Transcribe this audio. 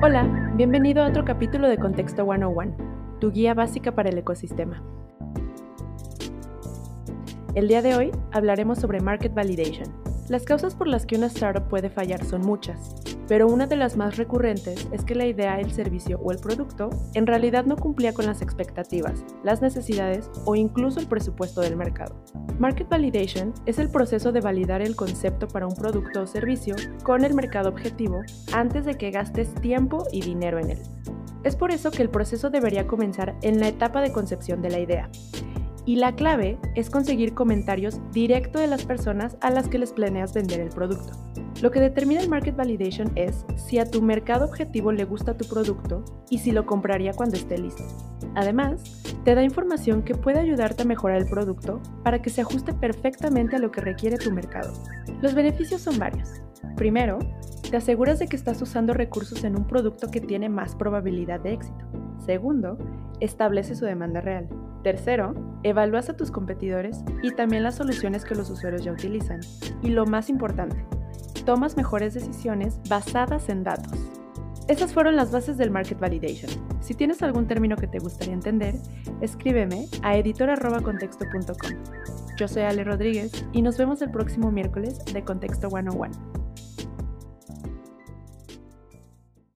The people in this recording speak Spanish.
Hola, bienvenido a otro capítulo de Contexto 101, tu guía básica para el ecosistema. El día de hoy hablaremos sobre Market Validation. Las causas por las que una startup puede fallar son muchas, pero una de las más recurrentes es que la idea, el servicio o el producto en realidad no cumplía con las expectativas, las necesidades o incluso el presupuesto del mercado. Market Validation es el proceso de validar el concepto para un producto o servicio con el mercado objetivo antes de que gastes tiempo y dinero en él. Es por eso que el proceso debería comenzar en la etapa de concepción de la idea. Y la clave es conseguir comentarios directo de las personas a las que les planeas vender el producto. Lo que determina el market validation es si a tu mercado objetivo le gusta tu producto y si lo compraría cuando esté listo. Además, te da información que puede ayudarte a mejorar el producto para que se ajuste perfectamente a lo que requiere tu mercado. Los beneficios son varios. Primero, te aseguras de que estás usando recursos en un producto que tiene más probabilidad de éxito. Segundo, establece su demanda real. Tercero, evalúas a tus competidores y también las soluciones que los usuarios ya utilizan. Y lo más importante, tomas mejores decisiones basadas en datos. Esas fueron las bases del Market Validation. Si tienes algún término que te gustaría entender, escríbeme a editor.contexto.com. Yo soy Ale Rodríguez y nos vemos el próximo miércoles de Contexto 101.